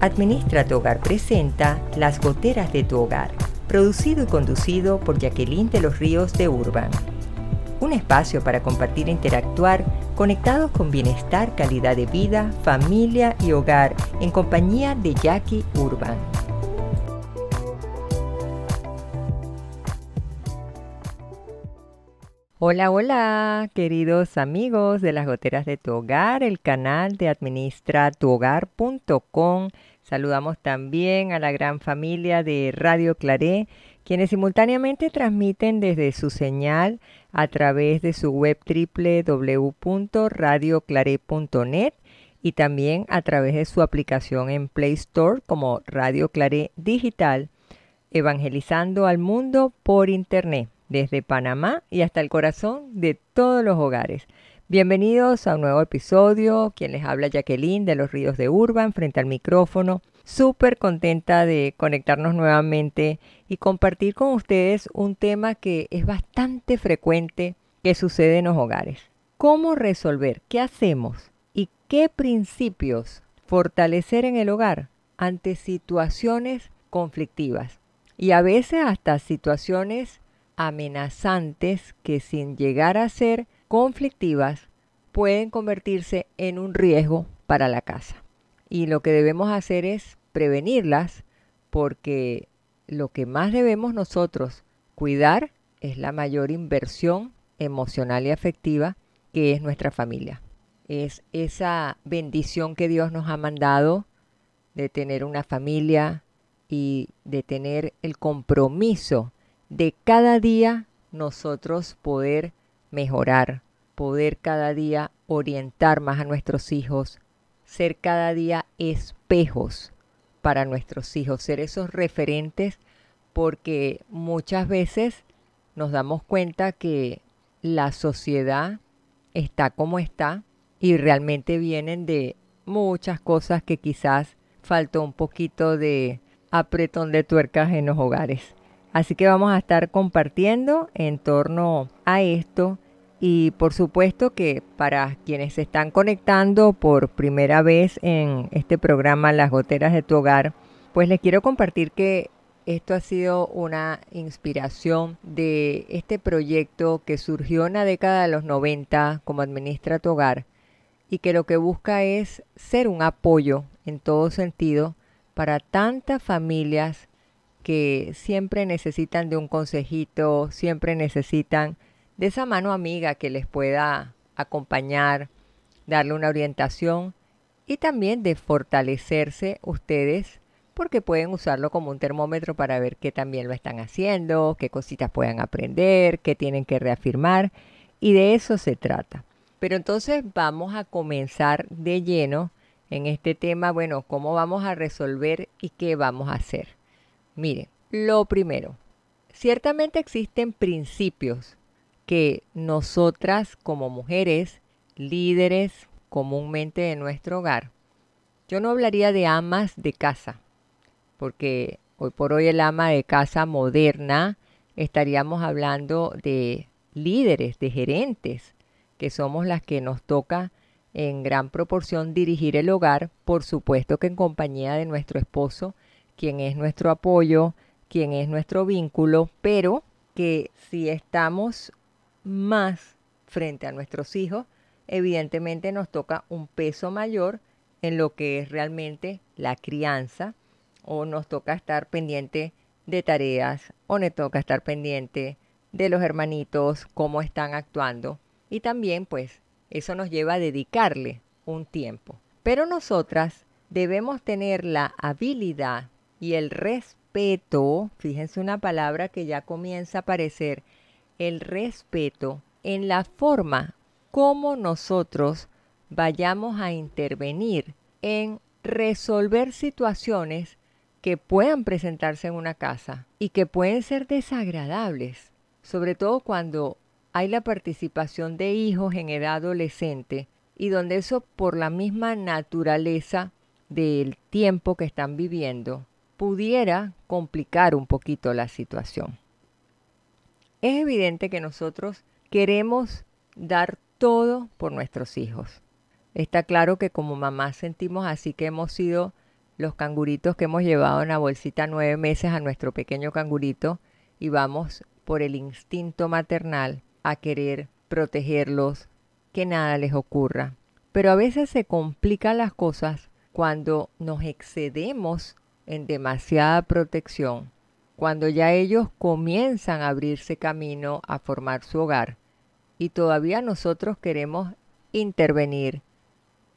Administra tu Hogar presenta Las Goteras de tu Hogar, producido y conducido por Jacqueline de los Ríos de Urban. Un espacio para compartir e interactuar conectados con bienestar, calidad de vida, familia y hogar en compañía de Jackie Urban. Hola, hola, queridos amigos de las goteras de tu hogar, el canal de administratuhogar.com. Saludamos también a la gran familia de Radio Claré, quienes simultáneamente transmiten desde su señal a través de su web www.radioclaré.net y también a través de su aplicación en Play Store como Radio Claré Digital, evangelizando al mundo por Internet desde Panamá y hasta el corazón de todos los hogares. Bienvenidos a un nuevo episodio. Quien les habla Jacqueline de los Ríos de Urban frente al micrófono. Súper contenta de conectarnos nuevamente y compartir con ustedes un tema que es bastante frecuente que sucede en los hogares. ¿Cómo resolver? ¿Qué hacemos? ¿Y qué principios fortalecer en el hogar ante situaciones conflictivas? Y a veces hasta situaciones amenazantes que sin llegar a ser conflictivas pueden convertirse en un riesgo para la casa. Y lo que debemos hacer es prevenirlas porque lo que más debemos nosotros cuidar es la mayor inversión emocional y afectiva que es nuestra familia. Es esa bendición que Dios nos ha mandado de tener una familia y de tener el compromiso de cada día nosotros poder mejorar, poder cada día orientar más a nuestros hijos, ser cada día espejos para nuestros hijos, ser esos referentes, porque muchas veces nos damos cuenta que la sociedad está como está y realmente vienen de muchas cosas que quizás faltó un poquito de apretón de tuercas en los hogares. Así que vamos a estar compartiendo en torno a esto. Y por supuesto que para quienes se están conectando por primera vez en este programa Las Goteras de tu Hogar, pues les quiero compartir que esto ha sido una inspiración de este proyecto que surgió en la década de los 90 como Administra tu Hogar y que lo que busca es ser un apoyo en todo sentido para tantas familias que siempre necesitan de un consejito, siempre necesitan de esa mano amiga que les pueda acompañar, darle una orientación y también de fortalecerse ustedes porque pueden usarlo como un termómetro para ver qué también lo están haciendo, qué cositas puedan aprender, qué tienen que reafirmar y de eso se trata. Pero entonces vamos a comenzar de lleno en este tema, bueno, cómo vamos a resolver y qué vamos a hacer. Miren, lo primero, ciertamente existen principios que nosotras como mujeres, líderes comúnmente de nuestro hogar, yo no hablaría de amas de casa, porque hoy por hoy el ama de casa moderna estaríamos hablando de líderes, de gerentes, que somos las que nos toca en gran proporción dirigir el hogar, por supuesto que en compañía de nuestro esposo quien es nuestro apoyo, quien es nuestro vínculo, pero que si estamos más frente a nuestros hijos, evidentemente nos toca un peso mayor en lo que es realmente la crianza o nos toca estar pendiente de tareas o nos toca estar pendiente de los hermanitos, cómo están actuando y también pues eso nos lleva a dedicarle un tiempo. Pero nosotras debemos tener la habilidad y el respeto, fíjense una palabra que ya comienza a aparecer, el respeto en la forma como nosotros vayamos a intervenir en resolver situaciones que puedan presentarse en una casa y que pueden ser desagradables, sobre todo cuando hay la participación de hijos en edad adolescente y donde eso por la misma naturaleza del tiempo que están viviendo pudiera complicar un poquito la situación. Es evidente que nosotros queremos dar todo por nuestros hijos. Está claro que como mamás sentimos así que hemos sido los canguritos que hemos llevado en la bolsita nueve meses a nuestro pequeño cangurito y vamos por el instinto maternal a querer protegerlos, que nada les ocurra. Pero a veces se complican las cosas cuando nos excedemos en demasiada protección, cuando ya ellos comienzan a abrirse camino a formar su hogar y todavía nosotros queremos intervenir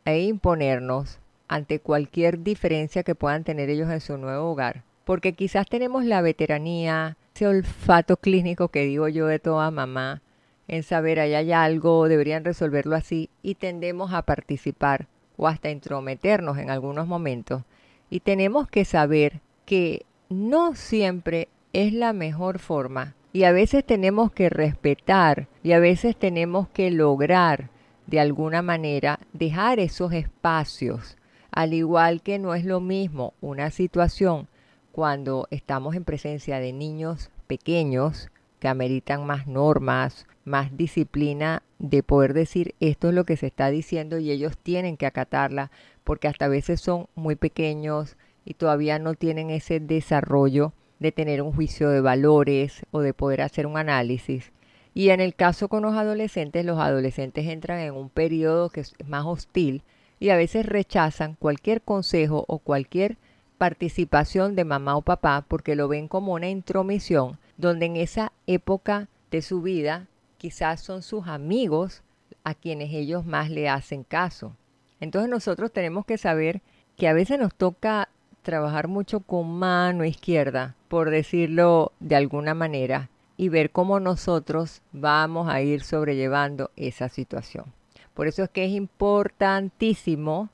e imponernos ante cualquier diferencia que puedan tener ellos en su nuevo hogar. Porque quizás tenemos la veteranía, ese olfato clínico que digo yo de toda mamá, en saber allá hay algo, deberían resolverlo así, y tendemos a participar o hasta intrometernos en algunos momentos. Y tenemos que saber que no siempre es la mejor forma. Y a veces tenemos que respetar y a veces tenemos que lograr de alguna manera dejar esos espacios, al igual que no es lo mismo una situación cuando estamos en presencia de niños pequeños que ameritan más normas, más disciplina de poder decir esto es lo que se está diciendo y ellos tienen que acatarla porque hasta a veces son muy pequeños y todavía no tienen ese desarrollo de tener un juicio de valores o de poder hacer un análisis. Y en el caso con los adolescentes, los adolescentes entran en un periodo que es más hostil y a veces rechazan cualquier consejo o cualquier participación de mamá o papá porque lo ven como una intromisión, donde en esa época de su vida quizás son sus amigos a quienes ellos más le hacen caso. Entonces nosotros tenemos que saber que a veces nos toca trabajar mucho con mano izquierda, por decirlo de alguna manera, y ver cómo nosotros vamos a ir sobrellevando esa situación. Por eso es que es importantísimo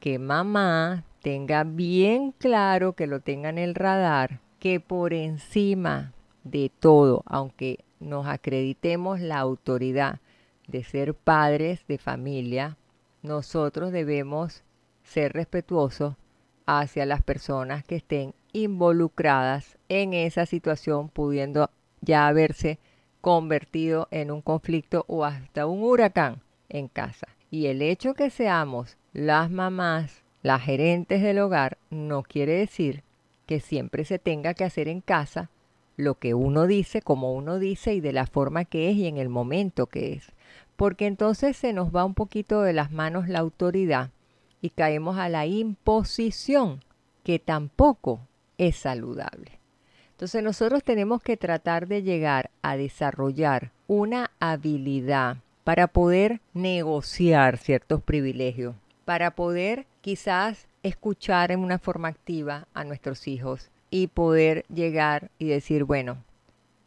que mamá tenga bien claro, que lo tenga en el radar, que por encima de todo, aunque nos acreditemos la autoridad de ser padres de familia, nosotros debemos ser respetuosos hacia las personas que estén involucradas en esa situación, pudiendo ya haberse convertido en un conflicto o hasta un huracán en casa. Y el hecho que seamos las mamás, las gerentes del hogar, no quiere decir que siempre se tenga que hacer en casa lo que uno dice, como uno dice y de la forma que es y en el momento que es. Porque entonces se nos va un poquito de las manos la autoridad y caemos a la imposición, que tampoco es saludable. Entonces nosotros tenemos que tratar de llegar a desarrollar una habilidad para poder negociar ciertos privilegios, para poder quizás escuchar en una forma activa a nuestros hijos y poder llegar y decir, bueno,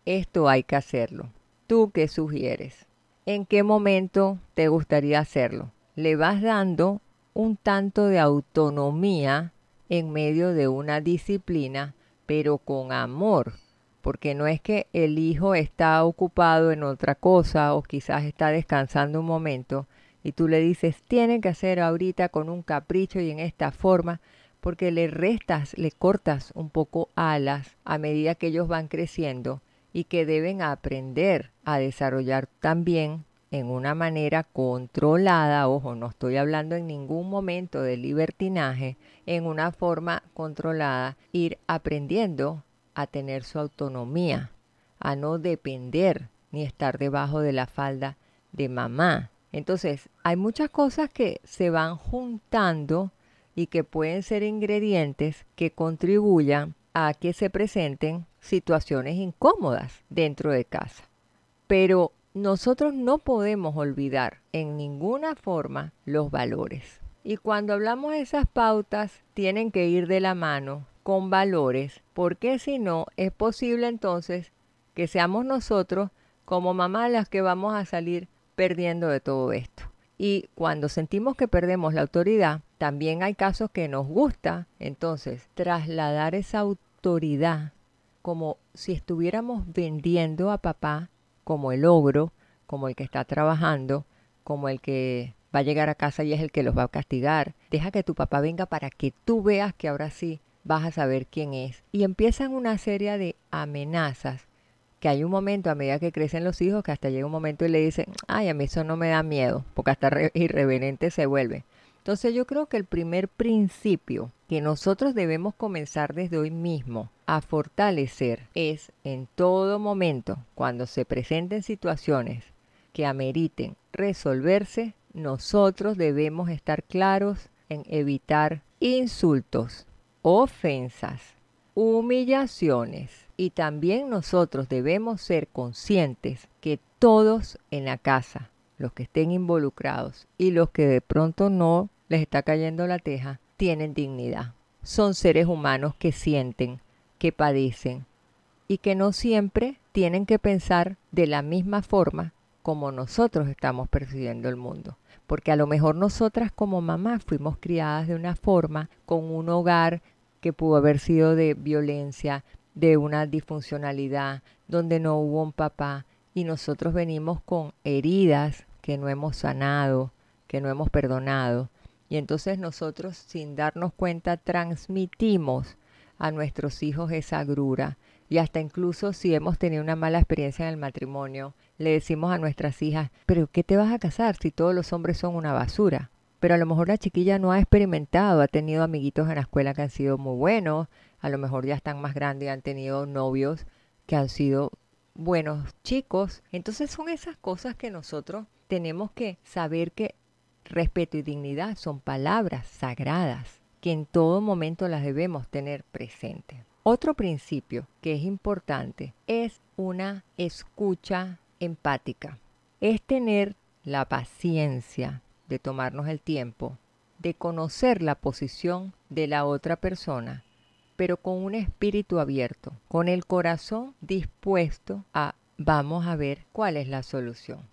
esto hay que hacerlo. ¿Tú qué sugieres? ¿En qué momento te gustaría hacerlo? Le vas dando un tanto de autonomía en medio de una disciplina, pero con amor, porque no es que el hijo está ocupado en otra cosa o quizás está descansando un momento y tú le dices, tiene que hacer ahorita con un capricho y en esta forma, porque le restas, le cortas un poco alas a medida que ellos van creciendo y que deben aprender a desarrollar también en una manera controlada, ojo, no estoy hablando en ningún momento de libertinaje, en una forma controlada, ir aprendiendo a tener su autonomía, a no depender ni estar debajo de la falda de mamá. Entonces, hay muchas cosas que se van juntando y que pueden ser ingredientes que contribuyan a que se presenten situaciones incómodas dentro de casa. Pero nosotros no podemos olvidar en ninguna forma los valores. Y cuando hablamos de esas pautas, tienen que ir de la mano con valores, porque si no, es posible entonces que seamos nosotros como mamá las que vamos a salir perdiendo de todo esto. Y cuando sentimos que perdemos la autoridad, también hay casos que nos gusta, entonces, trasladar esa autoridad como si estuviéramos vendiendo a papá como el ogro, como el que está trabajando, como el que va a llegar a casa y es el que los va a castigar. Deja que tu papá venga para que tú veas que ahora sí vas a saber quién es. Y empiezan una serie de amenazas que hay un momento a medida que crecen los hijos que hasta llega un momento y le dicen, ay, a mí eso no me da miedo, porque hasta irreverente se vuelve. Entonces yo creo que el primer principio que nosotros debemos comenzar desde hoy mismo a fortalecer es en todo momento, cuando se presenten situaciones que ameriten resolverse, nosotros debemos estar claros en evitar insultos, ofensas, humillaciones. Y también nosotros debemos ser conscientes que todos en la casa, los que estén involucrados y los que de pronto no les está cayendo la teja, tienen dignidad. Son seres humanos que sienten, que padecen y que no siempre tienen que pensar de la misma forma como nosotros estamos percibiendo el mundo. Porque a lo mejor nosotras como mamás fuimos criadas de una forma, con un hogar que pudo haber sido de violencia, de una disfuncionalidad, donde no hubo un papá, y nosotros venimos con heridas que no hemos sanado, que no hemos perdonado. Y entonces nosotros sin darnos cuenta transmitimos a nuestros hijos esa agrura. Y hasta incluso si hemos tenido una mala experiencia en el matrimonio, le decimos a nuestras hijas, pero ¿qué te vas a casar si todos los hombres son una basura? Pero a lo mejor la chiquilla no ha experimentado, ha tenido amiguitos en la escuela que han sido muy buenos, a lo mejor ya están más grandes y han tenido novios que han sido buenos chicos. Entonces son esas cosas que nosotros tenemos que saber que respeto y dignidad son palabras sagradas que en todo momento las debemos tener presentes. Otro principio que es importante es una escucha empática. Es tener la paciencia de tomarnos el tiempo de conocer la posición de la otra persona, pero con un espíritu abierto, con el corazón dispuesto a vamos a ver cuál es la solución.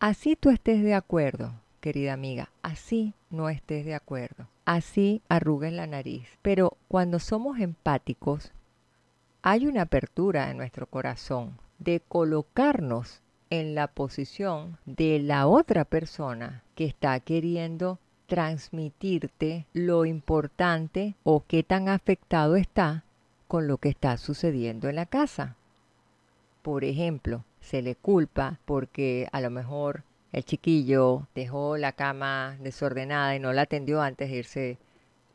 Así tú estés de acuerdo, querida amiga, así no estés de acuerdo, así arrugues la nariz. Pero cuando somos empáticos, hay una apertura en nuestro corazón de colocarnos en la posición de la otra persona que está queriendo transmitirte lo importante o qué tan afectado está con lo que está sucediendo en la casa. Por ejemplo, se le culpa porque a lo mejor el chiquillo dejó la cama desordenada y no la atendió antes de irse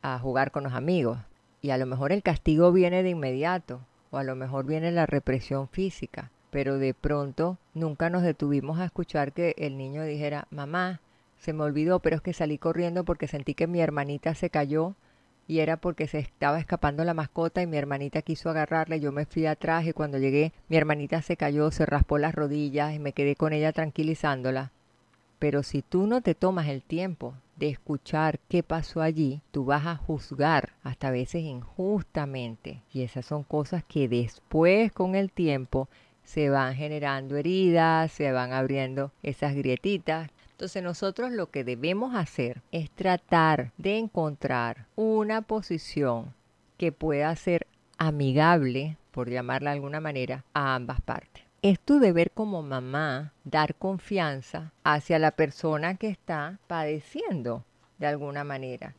a jugar con los amigos. Y a lo mejor el castigo viene de inmediato, o a lo mejor viene la represión física. Pero de pronto nunca nos detuvimos a escuchar que el niño dijera, mamá, se me olvidó, pero es que salí corriendo porque sentí que mi hermanita se cayó y era porque se estaba escapando la mascota y mi hermanita quiso agarrarla yo me fui atrás y cuando llegué mi hermanita se cayó, se raspó las rodillas y me quedé con ella tranquilizándola. Pero si tú no te tomas el tiempo de escuchar qué pasó allí, tú vas a juzgar hasta a veces injustamente. Y esas son cosas que después con el tiempo se van generando heridas, se van abriendo esas grietitas entonces nosotros lo que debemos hacer es tratar de encontrar una posición que pueda ser amigable, por llamarla de alguna manera, a ambas partes. Es tu deber como mamá dar confianza hacia la persona que está padeciendo de alguna manera.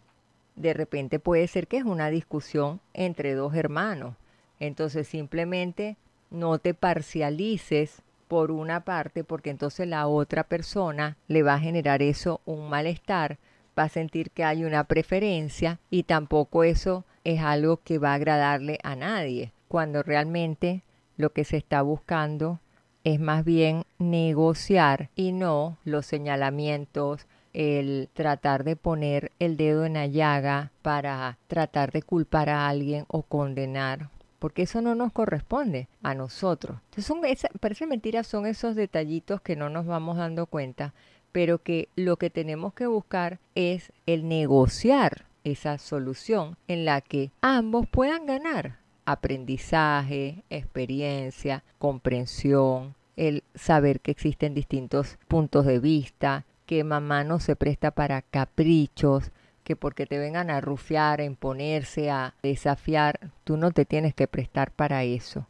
De repente puede ser que es una discusión entre dos hermanos. Entonces simplemente no te parcialices por una parte, porque entonces la otra persona le va a generar eso un malestar, va a sentir que hay una preferencia y tampoco eso es algo que va a agradarle a nadie, cuando realmente lo que se está buscando es más bien negociar y no los señalamientos, el tratar de poner el dedo en la llaga para tratar de culpar a alguien o condenar porque eso no nos corresponde a nosotros. Entonces parece mentira, son esos detallitos que no nos vamos dando cuenta, pero que lo que tenemos que buscar es el negociar esa solución en la que ambos puedan ganar aprendizaje, experiencia, comprensión, el saber que existen distintos puntos de vista, que mamá no se presta para caprichos, que porque te vengan a rufiar, a imponerse, a desafiar, tú no te tienes que prestar para eso.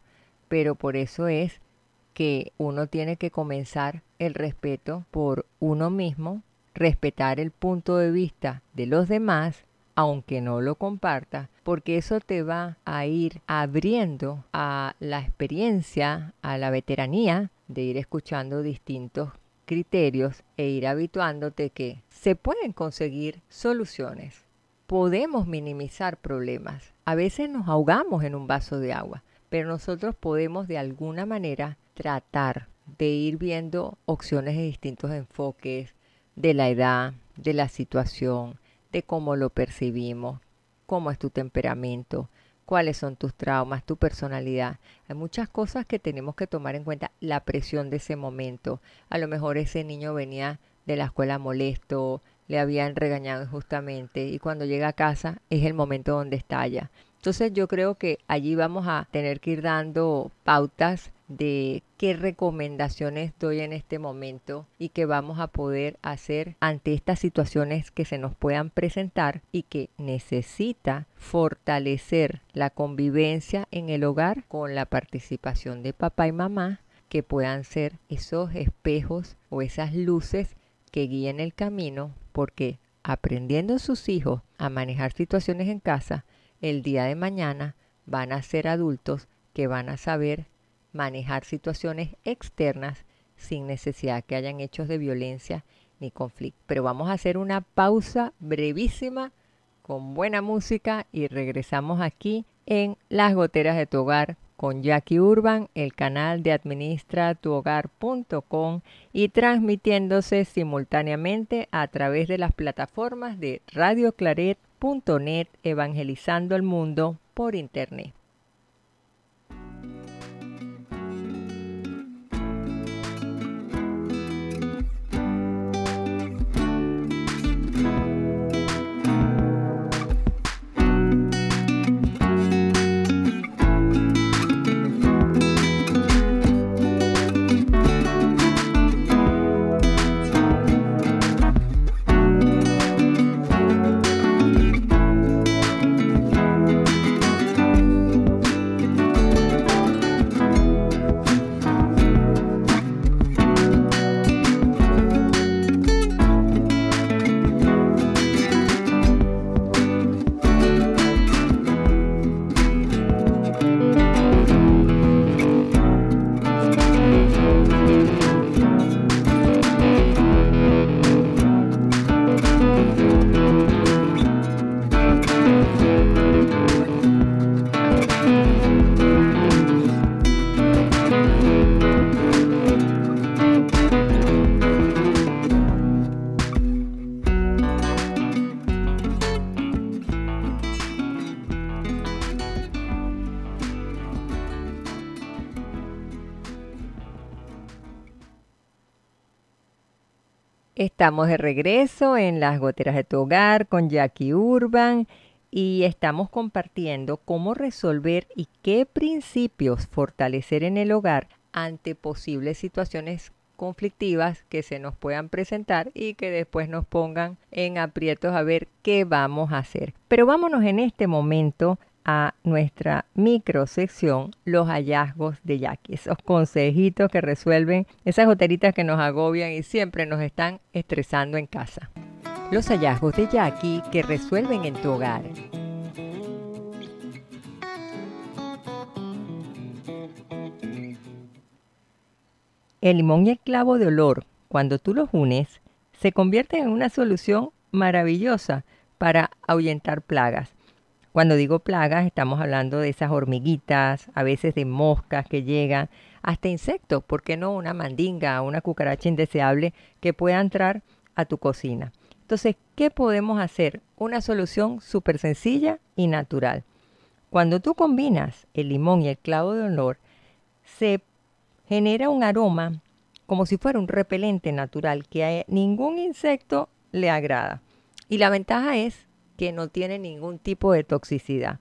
Pero por eso es que uno tiene que comenzar el respeto por uno mismo, respetar el punto de vista de los demás, aunque no lo comparta, porque eso te va a ir abriendo a la experiencia, a la veteranía de ir escuchando distintos criterios e ir habituándote que se pueden conseguir soluciones. Podemos minimizar problemas. A veces nos ahogamos en un vaso de agua, pero nosotros podemos de alguna manera tratar de ir viendo opciones de distintos enfoques, de la edad, de la situación, de cómo lo percibimos, cómo es tu temperamento, cuáles son tus traumas, tu personalidad. Hay muchas cosas que tenemos que tomar en cuenta. La presión de ese momento. A lo mejor ese niño venía de la escuela molesto, le habían regañado injustamente y cuando llega a casa es el momento donde estalla. Entonces yo creo que allí vamos a tener que ir dando pautas de qué recomendaciones doy en este momento y qué vamos a poder hacer ante estas situaciones que se nos puedan presentar y que necesita fortalecer la convivencia en el hogar con la participación de papá y mamá que puedan ser esos espejos o esas luces que guíen el camino porque aprendiendo sus hijos a manejar situaciones en casa, el día de mañana van a ser adultos que van a saber manejar situaciones externas sin necesidad que hayan hechos de violencia ni conflicto. Pero vamos a hacer una pausa brevísima con buena música y regresamos aquí en Las Goteras de tu Hogar con Jackie Urban, el canal de administratuhogar.com y transmitiéndose simultáneamente a través de las plataformas de Radio Claret net evangelizando el mundo por internet. Estamos de regreso en las goteras de tu hogar con Jackie Urban y estamos compartiendo cómo resolver y qué principios fortalecer en el hogar ante posibles situaciones conflictivas que se nos puedan presentar y que después nos pongan en aprietos a ver qué vamos a hacer. Pero vámonos en este momento a nuestra microsección Los hallazgos de Jackie, esos consejitos que resuelven esas goteritas que nos agobian y siempre nos están estresando en casa. Los hallazgos de Jackie que resuelven en tu hogar. El limón y el clavo de olor, cuando tú los unes, se convierten en una solución maravillosa para ahuyentar plagas cuando digo plagas, estamos hablando de esas hormiguitas, a veces de moscas que llegan, hasta insectos, ¿por qué no una mandinga, una cucaracha indeseable que pueda entrar a tu cocina? Entonces, ¿qué podemos hacer? Una solución súper sencilla y natural. Cuando tú combinas el limón y el clavo de olor, se genera un aroma como si fuera un repelente natural que a ningún insecto le agrada. Y la ventaja es que no tiene ningún tipo de toxicidad.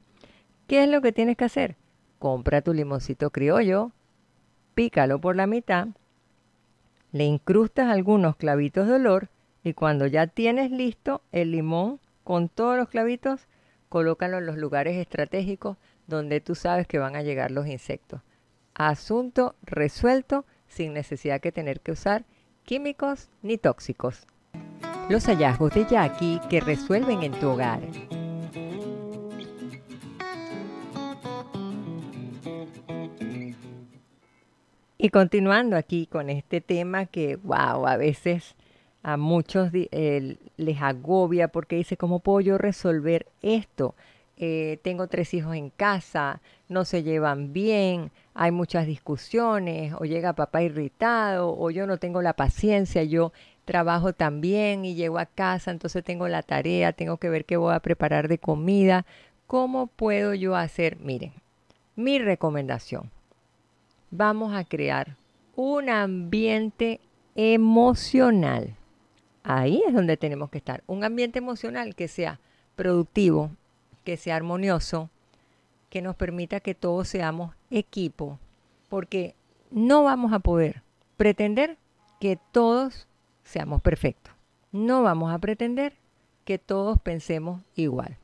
¿Qué es lo que tienes que hacer? Compra tu limoncito criollo, pícalo por la mitad, le incrustas algunos clavitos de olor y cuando ya tienes listo el limón con todos los clavitos, colócalo en los lugares estratégicos donde tú sabes que van a llegar los insectos. Asunto resuelto sin necesidad de tener que usar químicos ni tóxicos. Los hallazgos de Jackie que resuelven en tu hogar. Y continuando aquí con este tema que, wow, a veces a muchos eh, les agobia porque dice, ¿cómo puedo yo resolver esto? Eh, tengo tres hijos en casa, no se llevan bien, hay muchas discusiones, o llega papá irritado, o yo no tengo la paciencia, yo trabajo también y llego a casa, entonces tengo la tarea, tengo que ver qué voy a preparar de comida. ¿Cómo puedo yo hacer? Miren, mi recomendación, vamos a crear un ambiente emocional. Ahí es donde tenemos que estar. Un ambiente emocional que sea productivo, que sea armonioso, que nos permita que todos seamos equipo, porque no vamos a poder pretender que todos seamos perfectos. No vamos a pretender que todos pensemos igual.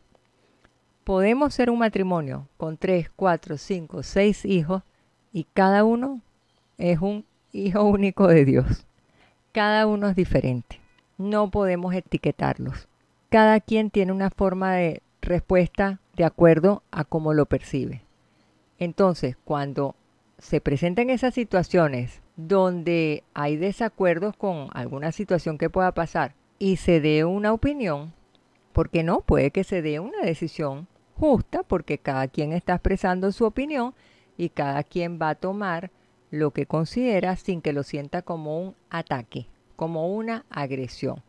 Podemos ser un matrimonio con tres, cuatro, cinco, seis hijos y cada uno es un hijo único de Dios. Cada uno es diferente. No podemos etiquetarlos. Cada quien tiene una forma de respuesta de acuerdo a cómo lo percibe. Entonces, cuando se presentan esas situaciones donde hay desacuerdos con alguna situación que pueda pasar y se dé una opinión, porque no puede que se dé una decisión justa porque cada quien está expresando su opinión y cada quien va a tomar lo que considera sin que lo sienta como un ataque, como una agresión.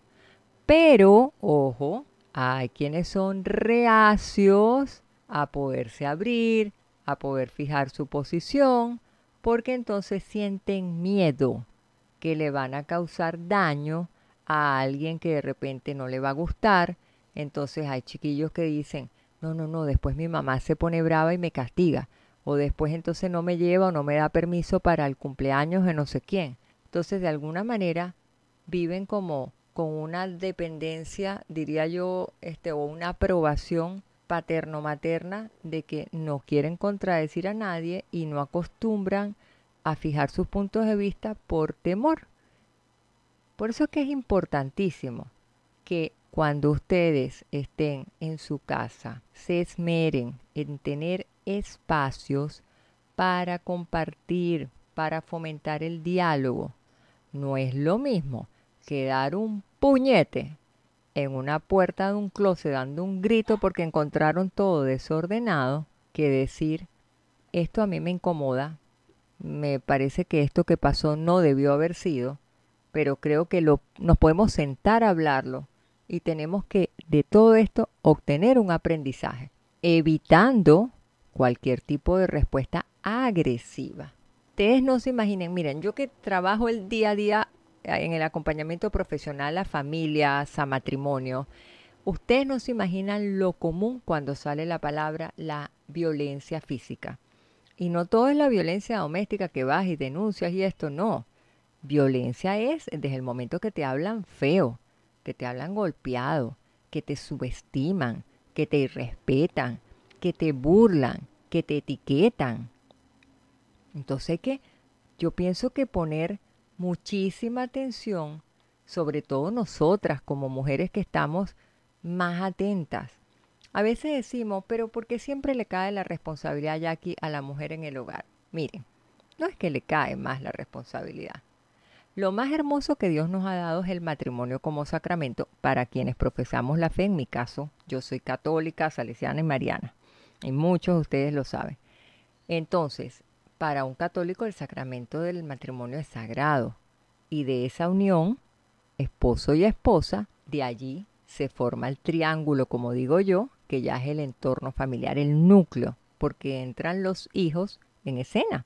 Pero, ojo, hay quienes son reacios a poderse abrir, a poder fijar su posición, porque entonces sienten miedo que le van a causar daño a alguien que de repente no le va a gustar. Entonces hay chiquillos que dicen, no, no, no, después mi mamá se pone brava y me castiga. O después entonces no me lleva o no me da permiso para el cumpleaños de no sé quién. Entonces de alguna manera viven como con una dependencia, diría yo, este, o una aprobación paterno-materna de que no quieren contradecir a nadie y no acostumbran a fijar sus puntos de vista por temor. Por eso es que es importantísimo que cuando ustedes estén en su casa se esmeren en tener espacios para compartir, para fomentar el diálogo. No es lo mismo que dar un puñete en una puerta de un closet dando un grito porque encontraron todo desordenado que decir, esto a mí me incomoda, me parece que esto que pasó no debió haber sido, pero creo que lo, nos podemos sentar a hablarlo y tenemos que de todo esto obtener un aprendizaje, evitando cualquier tipo de respuesta agresiva. Ustedes no se imaginen, miren, yo que trabajo el día a día en el acompañamiento profesional a familias, a matrimonio, ustedes no se imaginan lo común cuando sale la palabra la violencia física. Y no todo es la violencia doméstica que vas y denuncias y esto, no. Violencia es desde el momento que te hablan feo, que te hablan golpeado, que te subestiman, que te irrespetan, que te burlan, que te etiquetan. Entonces que yo pienso que poner muchísima atención, sobre todo nosotras como mujeres que estamos más atentas. A veces decimos, pero ¿por qué siempre le cae la responsabilidad aquí a la mujer en el hogar? Miren, no es que le cae más la responsabilidad. Lo más hermoso que Dios nos ha dado es el matrimonio como sacramento para quienes profesamos la fe. En mi caso, yo soy católica, salesiana y mariana. Y muchos de ustedes lo saben. Entonces, para un católico el sacramento del matrimonio es sagrado y de esa unión, esposo y esposa, de allí se forma el triángulo, como digo yo, que ya es el entorno familiar, el núcleo, porque entran los hijos en escena.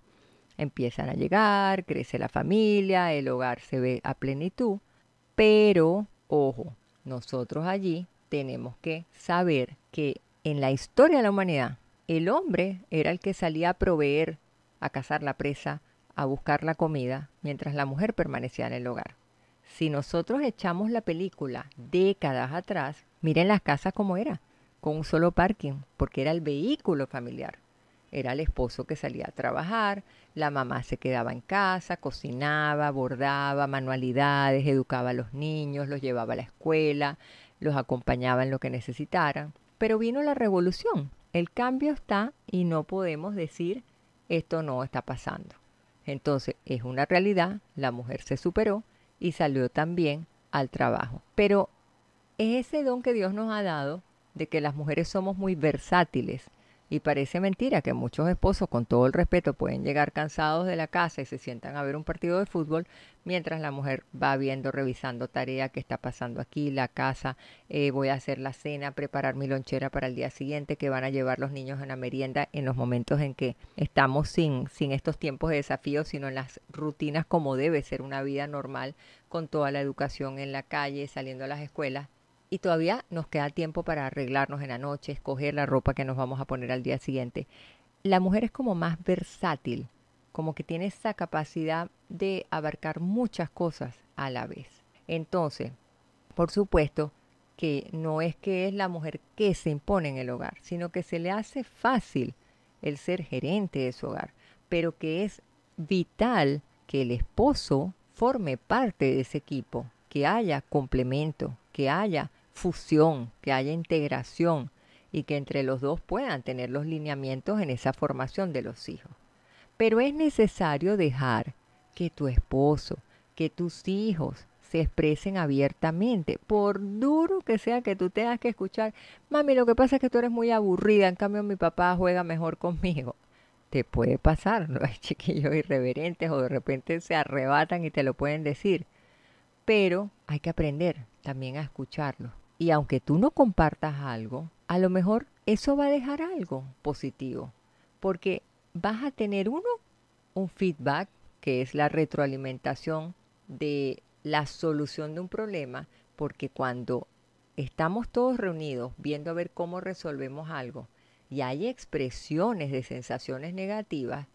Empiezan a llegar, crece la familia, el hogar se ve a plenitud, pero, ojo, nosotros allí tenemos que saber que en la historia de la humanidad, el hombre era el que salía a proveer a cazar la presa, a buscar la comida, mientras la mujer permanecía en el hogar. Si nosotros echamos la película décadas atrás, miren las casas como era, con un solo parking, porque era el vehículo familiar. Era el esposo que salía a trabajar, la mamá se quedaba en casa, cocinaba, bordaba, manualidades, educaba a los niños, los llevaba a la escuela, los acompañaba en lo que necesitaran. Pero vino la revolución. El cambio está y no podemos decir esto no está pasando. Entonces es una realidad, la mujer se superó y salió también al trabajo. Pero es ese don que Dios nos ha dado de que las mujeres somos muy versátiles y parece mentira que muchos esposos, con todo el respeto, pueden llegar cansados de la casa y se sientan a ver un partido de fútbol mientras la mujer va viendo, revisando tarea que está pasando aquí, la casa, eh, voy a hacer la cena, preparar mi lonchera para el día siguiente, que van a llevar los niños a la merienda en los momentos en que estamos sin, sin estos tiempos de desafío, sino en las rutinas como debe ser una vida normal, con toda la educación en la calle, saliendo a las escuelas y todavía nos queda tiempo para arreglarnos en la noche, escoger la ropa que nos vamos a poner al día siguiente. La mujer es como más versátil, como que tiene esa capacidad de abarcar muchas cosas a la vez. Entonces, por supuesto que no es que es la mujer que se impone en el hogar, sino que se le hace fácil el ser gerente de su hogar, pero que es vital que el esposo forme parte de ese equipo, que haya complemento, que haya fusión, que haya integración y que entre los dos puedan tener los lineamientos en esa formación de los hijos. Pero es necesario dejar que tu esposo, que tus hijos se expresen abiertamente, por duro que sea que tú tengas que escuchar, mami, lo que pasa es que tú eres muy aburrida, en cambio mi papá juega mejor conmigo. Te puede pasar, ¿no? Hay chiquillos irreverentes o de repente se arrebatan y te lo pueden decir. Pero hay que aprender también a escucharlo y aunque tú no compartas algo, a lo mejor eso va a dejar algo positivo, porque vas a tener uno, un feedback, que es la retroalimentación de la solución de un problema, porque cuando estamos todos reunidos viendo a ver cómo resolvemos algo y hay expresiones de sensaciones negativas,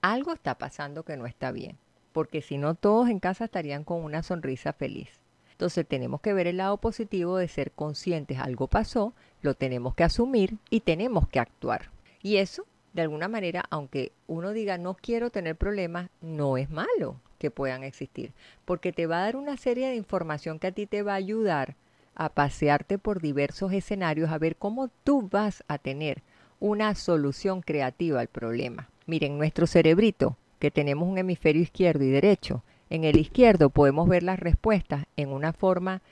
algo está pasando que no está bien, porque si no todos en casa estarían con una sonrisa feliz. Entonces tenemos que ver el lado positivo de ser conscientes, algo pasó, lo tenemos que asumir y tenemos que actuar. Y eso, de alguna manera, aunque uno diga no quiero tener problemas, no es malo que puedan existir, porque te va a dar una serie de información que a ti te va a ayudar a pasearte por diversos escenarios, a ver cómo tú vas a tener una solución creativa al problema. Miren, nuestro cerebrito, que tenemos un hemisferio izquierdo y derecho, en el izquierdo podemos ver las respuestas en una forma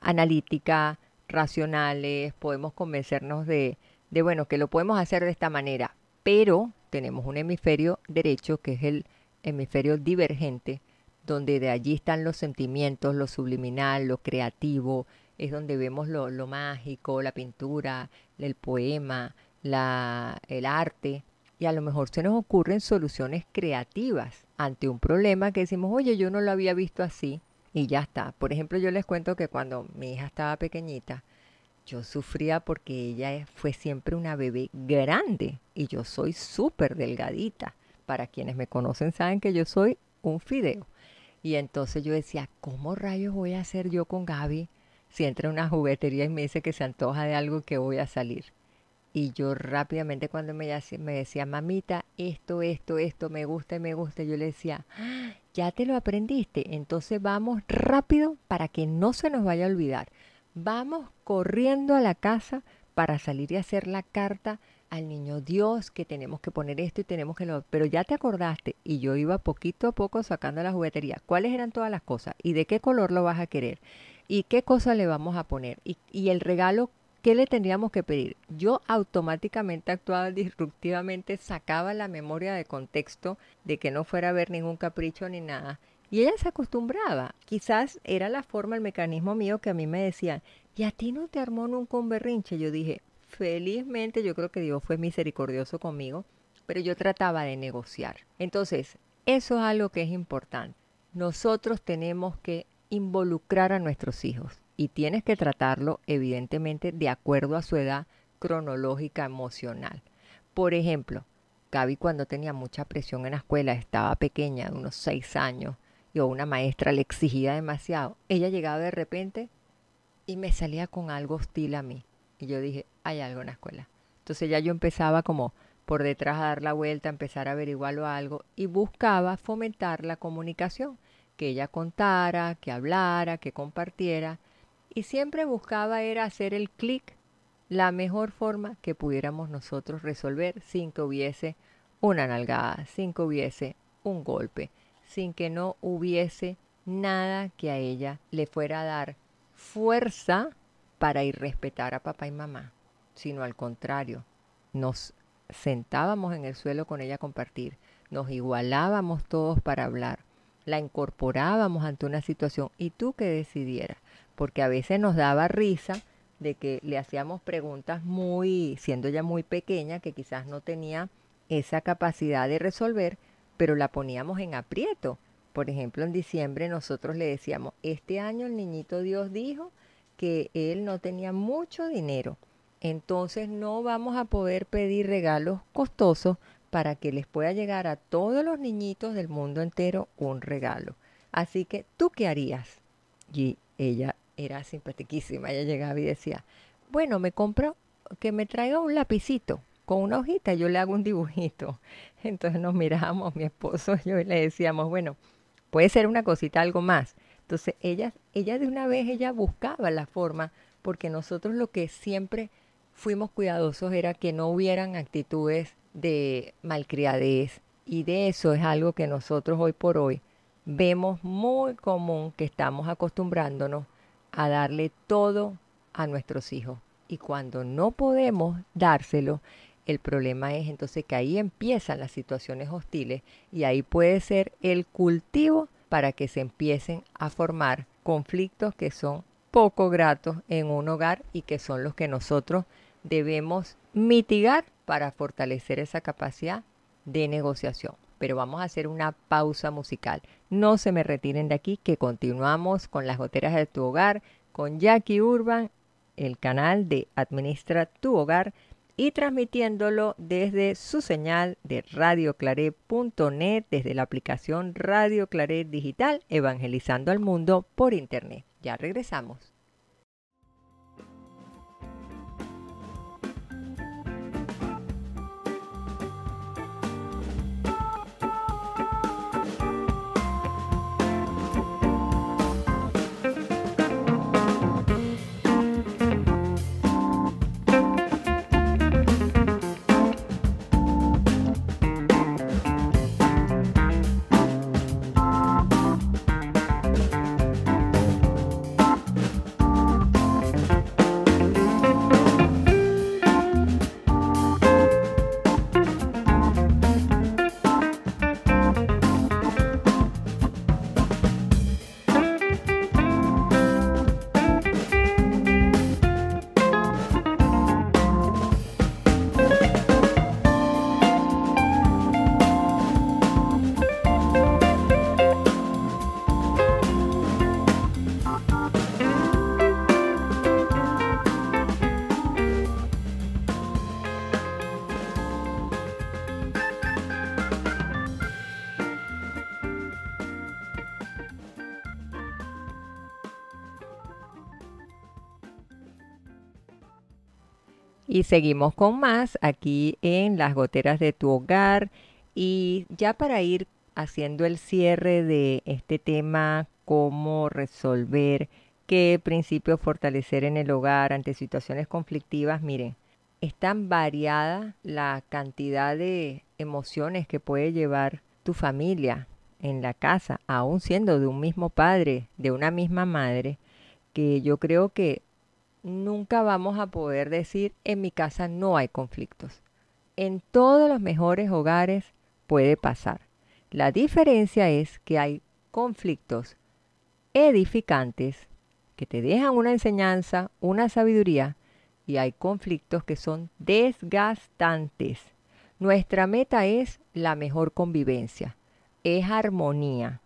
analítica, racionales, podemos convencernos de, de, bueno, que lo podemos hacer de esta manera, pero tenemos un hemisferio derecho que es el hemisferio divergente, donde de allí están los sentimientos, lo subliminal, lo creativo, es donde vemos lo, lo mágico, la pintura, el poema, la, el arte, y a lo mejor se nos ocurren soluciones creativas ante un problema que decimos, oye, yo no lo había visto así y ya está. Por ejemplo, yo les cuento que cuando mi hija estaba pequeñita, yo sufría porque ella fue siempre una bebé grande y yo soy súper delgadita. Para quienes me conocen saben que yo soy un fideo. Y entonces yo decía, ¿cómo rayos voy a hacer yo con Gaby si entra en una juguetería y me dice que se antoja de algo que voy a salir? Y yo rápidamente cuando me, decía, mamita, esto, esto, esto, me gusta y me gusta, yo le decía, ah, ya te lo aprendiste, entonces vamos rápido para que no se nos vaya a olvidar. Vamos corriendo a la casa para salir y hacer la carta al niño Dios que tenemos que poner esto y tenemos que lo... Pero ya te acordaste y yo iba poquito a poco sacando la juguetería. ¿Cuáles eran todas las cosas? ¿Y de qué color lo vas a querer? ¿Y qué cosa le vamos a poner? Y, y el regalo ¿qué le tendríamos que pedir? Yo automáticamente actuaba disruptivamente, sacaba la memoria de contexto de que no fuera a ver ningún capricho ni nada. Y ella se acostumbraba. Quizás era la forma, el mecanismo mío que a mí me decían, ¿y a ti no te armó nunca un berrinche? Yo dije, felizmente yo creo que Dios fue misericordioso conmigo, pero yo trataba de negociar. Entonces, eso es algo que es importante. Nosotros tenemos que involucrar a nuestros hijos y tienes que tratarlo evidentemente de acuerdo a su edad cronológica emocional. Por ejemplo, Gaby cuando tenía mucha presión en la escuela, estaba pequeña, de unos seis años, y una maestra le exigía demasiado, ella llegaba de repente y me salía con algo hostil a mí. Y yo dije, hay algo en la escuela. Entonces ya yo empezaba como por detrás a dar la vuelta, empezar a averiguarlo algo y buscaba fomentar la comunicación, que ella contara, que hablara, que compartiera y siempre buscaba era hacer el clic la mejor forma que pudiéramos nosotros resolver sin que hubiese una nalgada, sin que hubiese un golpe, sin que no hubiese nada que a ella le fuera a dar fuerza para ir respetar a papá y mamá, sino al contrario, nos sentábamos en el suelo con ella a compartir, nos igualábamos todos para hablar, la incorporábamos ante una situación y tú que decidieras, porque a veces nos daba risa de que le hacíamos preguntas muy, siendo ya muy pequeña, que quizás no tenía esa capacidad de resolver, pero la poníamos en aprieto. Por ejemplo, en diciembre nosotros le decíamos, este año el niñito Dios dijo que él no tenía mucho dinero, entonces no vamos a poder pedir regalos costosos para que les pueda llegar a todos los niñitos del mundo entero un regalo. Así que, ¿tú qué harías? Y ella era simpatiquísima. Ella llegaba y decía, bueno, me compro que me traiga un lapicito con una hojita, yo le hago un dibujito. Entonces nos mirábamos, mi esposo y yo, y le decíamos, bueno, puede ser una cosita, algo más. Entonces ella, ella de una vez, ella buscaba la forma, porque nosotros lo que siempre fuimos cuidadosos era que no hubieran actitudes de malcriadez. Y de eso es algo que nosotros hoy por hoy vemos muy común que estamos acostumbrándonos a darle todo a nuestros hijos. Y cuando no podemos dárselo, el problema es entonces que ahí empiezan las situaciones hostiles y ahí puede ser el cultivo para que se empiecen a formar conflictos que son poco gratos en un hogar y que son los que nosotros debemos mitigar para fortalecer esa capacidad de negociación. Pero vamos a hacer una pausa musical. No se me retiren de aquí, que continuamos con las goteras de tu hogar con Jackie Urban, el canal de Administra tu Hogar y transmitiéndolo desde su señal de radioclaret.net, desde la aplicación Radio Claret Digital, evangelizando al mundo por Internet. Ya regresamos. Seguimos con más aquí en las goteras de tu hogar. Y ya para ir haciendo el cierre de este tema, cómo resolver, qué principios fortalecer en el hogar ante situaciones conflictivas, miren, es tan variada la cantidad de emociones que puede llevar tu familia en la casa, aún siendo de un mismo padre, de una misma madre, que yo creo que nunca vamos a poder decir en mi casa no hay conflictos. En todos los mejores hogares puede pasar. La diferencia es que hay conflictos edificantes que te dejan una enseñanza, una sabiduría, y hay conflictos que son desgastantes. Nuestra meta es la mejor convivencia, es armonía,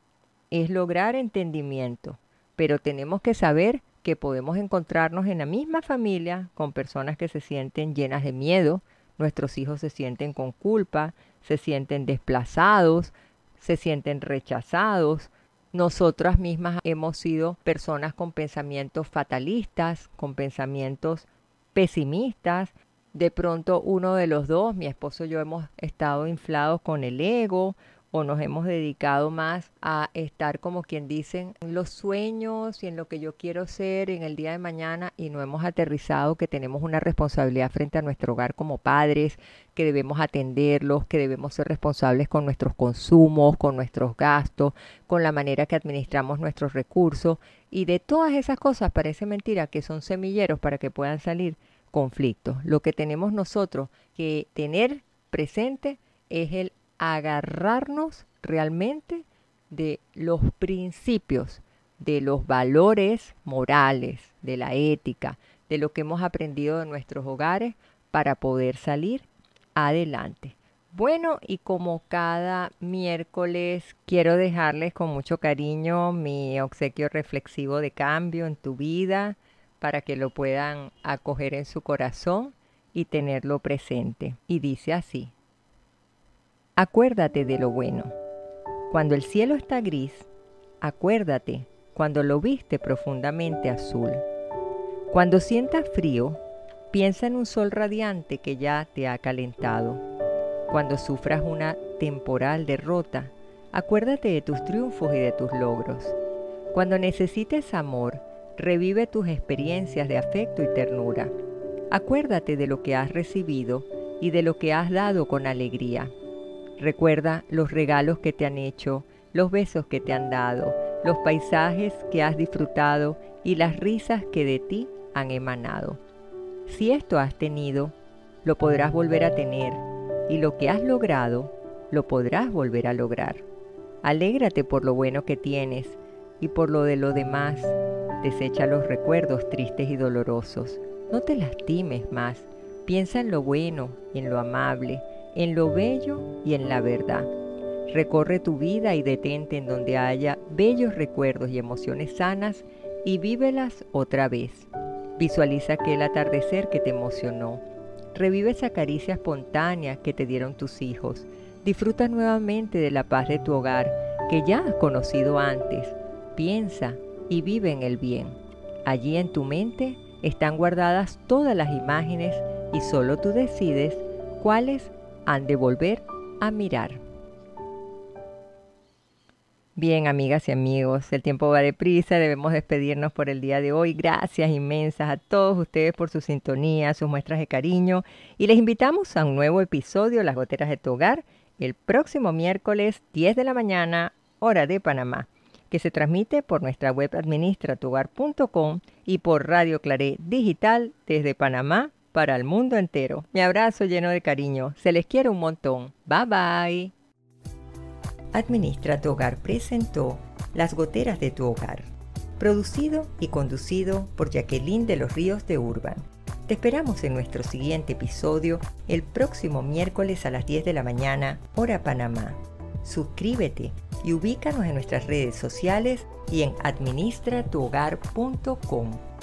es lograr entendimiento, pero tenemos que saber que podemos encontrarnos en la misma familia con personas que se sienten llenas de miedo, nuestros hijos se sienten con culpa, se sienten desplazados, se sienten rechazados. Nosotras mismas hemos sido personas con pensamientos fatalistas, con pensamientos pesimistas. De pronto uno de los dos, mi esposo y yo hemos estado inflados con el ego o nos hemos dedicado más a estar como quien dicen en los sueños y en lo que yo quiero ser en el día de mañana y no hemos aterrizado que tenemos una responsabilidad frente a nuestro hogar como padres, que debemos atenderlos, que debemos ser responsables con nuestros consumos, con nuestros gastos, con la manera que administramos nuestros recursos y de todas esas cosas parece mentira que son semilleros para que puedan salir conflictos. Lo que tenemos nosotros que tener presente es el agarrarnos realmente de los principios, de los valores morales, de la ética, de lo que hemos aprendido de nuestros hogares para poder salir adelante. Bueno, y como cada miércoles quiero dejarles con mucho cariño mi obsequio reflexivo de cambio en tu vida para que lo puedan acoger en su corazón y tenerlo presente. Y dice así, Acuérdate de lo bueno. Cuando el cielo está gris, acuérdate cuando lo viste profundamente azul. Cuando sientas frío, piensa en un sol radiante que ya te ha calentado. Cuando sufras una temporal derrota, acuérdate de tus triunfos y de tus logros. Cuando necesites amor, revive tus experiencias de afecto y ternura. Acuérdate de lo que has recibido y de lo que has dado con alegría. Recuerda los regalos que te han hecho, los besos que te han dado, los paisajes que has disfrutado y las risas que de ti han emanado. Si esto has tenido, lo podrás volver a tener y lo que has logrado, lo podrás volver a lograr. Alégrate por lo bueno que tienes y por lo de lo demás. Desecha los recuerdos tristes y dolorosos. No te lastimes más. Piensa en lo bueno, en lo amable, en lo bello y en la verdad. Recorre tu vida y detente en donde haya bellos recuerdos y emociones sanas y vívelas otra vez. Visualiza aquel atardecer que te emocionó. Revive esa caricia espontánea que te dieron tus hijos. Disfruta nuevamente de la paz de tu hogar que ya has conocido antes. Piensa y vive en el bien. Allí en tu mente están guardadas todas las imágenes y solo tú decides cuáles han de volver a mirar. Bien, amigas y amigos, el tiempo va deprisa, debemos despedirnos por el día de hoy. Gracias inmensas a todos ustedes por su sintonía, sus muestras de cariño y les invitamos a un nuevo episodio Las Goteras de tu Hogar el próximo miércoles 10 de la mañana, hora de Panamá, que se transmite por nuestra web administratugar.com y por Radio Claré Digital desde Panamá para el mundo entero. Mi abrazo lleno de cariño. Se les quiere un montón. Bye bye. Administra tu hogar presentó Las goteras de tu hogar. Producido y conducido por Jacqueline de los Ríos de Urban. Te esperamos en nuestro siguiente episodio el próximo miércoles a las 10 de la mañana, hora Panamá. Suscríbete y ubícanos en nuestras redes sociales y en administratuhogar.com.